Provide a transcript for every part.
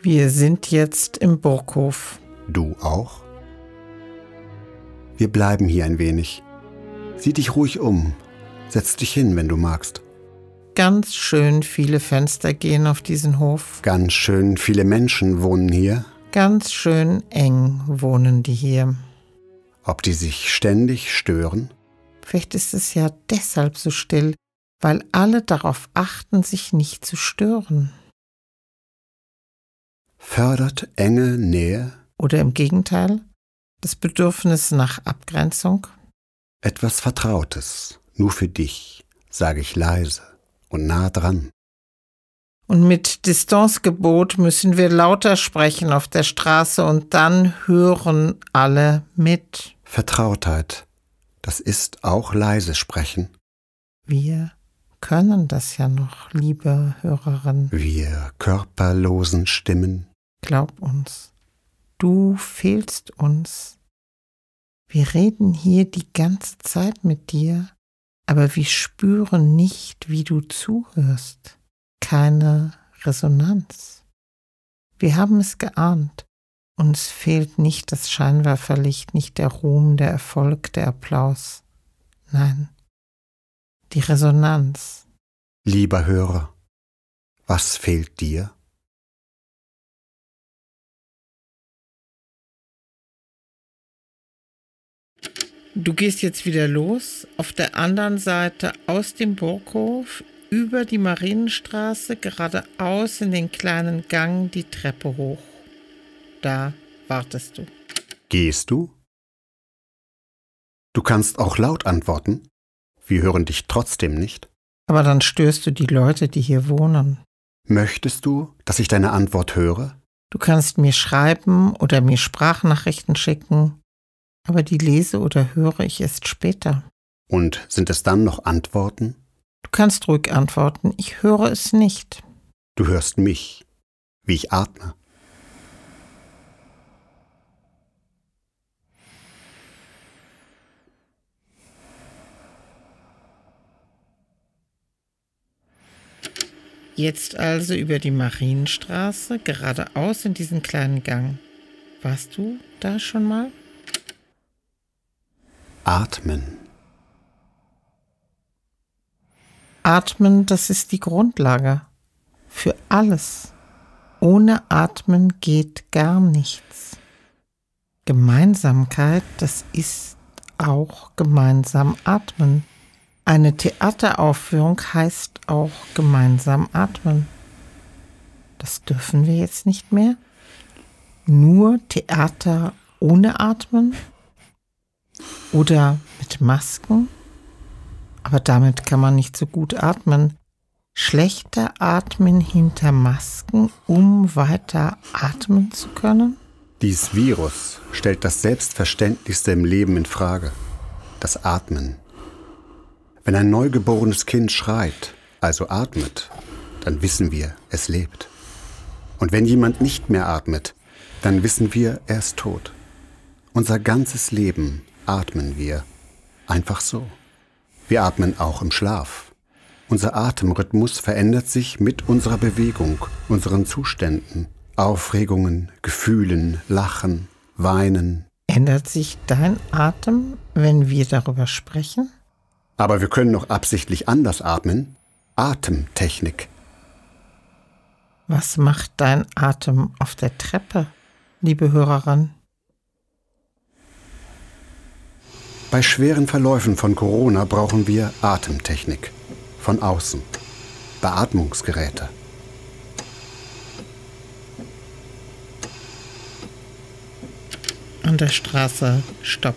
Wir sind jetzt im Burghof. Du auch? Wir bleiben hier ein wenig. Sieh dich ruhig um. Setz dich hin, wenn du magst. Ganz schön viele Fenster gehen auf diesen Hof. Ganz schön viele Menschen wohnen hier. Ganz schön eng wohnen die hier. Ob die sich ständig stören? Vielleicht ist es ja deshalb so still, weil alle darauf achten, sich nicht zu stören. Fördert enge Nähe Oder im Gegenteil, das Bedürfnis nach Abgrenzung? etwas Vertrautes, nur für dich, sage ich leise und nah dran. Und mit Distancegebot müssen wir lauter sprechen auf der Straße und dann hören alle mit. Vertrautheit, das ist auch leise sprechen. Wir können das ja noch, liebe Hörerin. Wir körperlosen Stimmen, Glaub uns, du fehlst uns. Wir reden hier die ganze Zeit mit dir, aber wir spüren nicht, wie du zuhörst. Keine Resonanz. Wir haben es geahnt. Uns fehlt nicht das Scheinwerferlicht, nicht der Ruhm, der Erfolg, der Applaus. Nein, die Resonanz. lieber Hörer. Was fehlt dir? Du gehst jetzt wieder los, auf der anderen Seite aus dem Burghof, über die Marienstraße, geradeaus in den kleinen Gang die Treppe hoch. Da wartest du. Gehst du? Du kannst auch laut antworten. Wir hören dich trotzdem nicht. Aber dann störst du die Leute, die hier wohnen. Möchtest du, dass ich deine Antwort höre? Du kannst mir schreiben oder mir Sprachnachrichten schicken, aber die lese oder höre ich erst später. Und sind es dann noch Antworten? Du kannst ruhig antworten, ich höre es nicht. Du hörst mich, wie ich atme. Jetzt also über die Marienstraße, geradeaus in diesen kleinen Gang. Warst du da schon mal? Atmen. Atmen, das ist die Grundlage für alles. Ohne Atmen geht gar nichts. Gemeinsamkeit, das ist auch gemeinsam atmen. Eine Theateraufführung heißt auch gemeinsam atmen. Das dürfen wir jetzt nicht mehr. Nur Theater ohne Atmen oder mit Masken. Aber damit kann man nicht so gut atmen. Schlechter atmen hinter Masken, um weiter atmen zu können? Dies Virus stellt das Selbstverständlichste im Leben in Frage. Das Atmen. Wenn ein neugeborenes Kind schreit, also atmet, dann wissen wir, es lebt. Und wenn jemand nicht mehr atmet, dann wissen wir, er ist tot. Unser ganzes Leben atmen wir. Einfach so. Wir atmen auch im Schlaf. Unser Atemrhythmus verändert sich mit unserer Bewegung, unseren Zuständen, Aufregungen, Gefühlen, Lachen, Weinen. Ändert sich dein Atem, wenn wir darüber sprechen? Aber wir können noch absichtlich anders atmen. Atemtechnik. Was macht dein Atem auf der Treppe, liebe Hörerin? Bei schweren Verläufen von Corona brauchen wir Atemtechnik. Von außen. Beatmungsgeräte. An der Straße Stopp.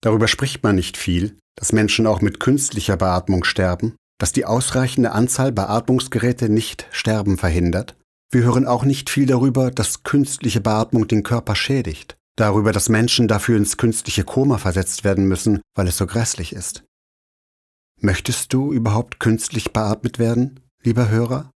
Darüber spricht man nicht viel, dass Menschen auch mit künstlicher Beatmung sterben, dass die ausreichende Anzahl Beatmungsgeräte nicht Sterben verhindert. Wir hören auch nicht viel darüber, dass künstliche Beatmung den Körper schädigt, darüber, dass Menschen dafür ins künstliche Koma versetzt werden müssen, weil es so grässlich ist. Möchtest du überhaupt künstlich beatmet werden, lieber Hörer?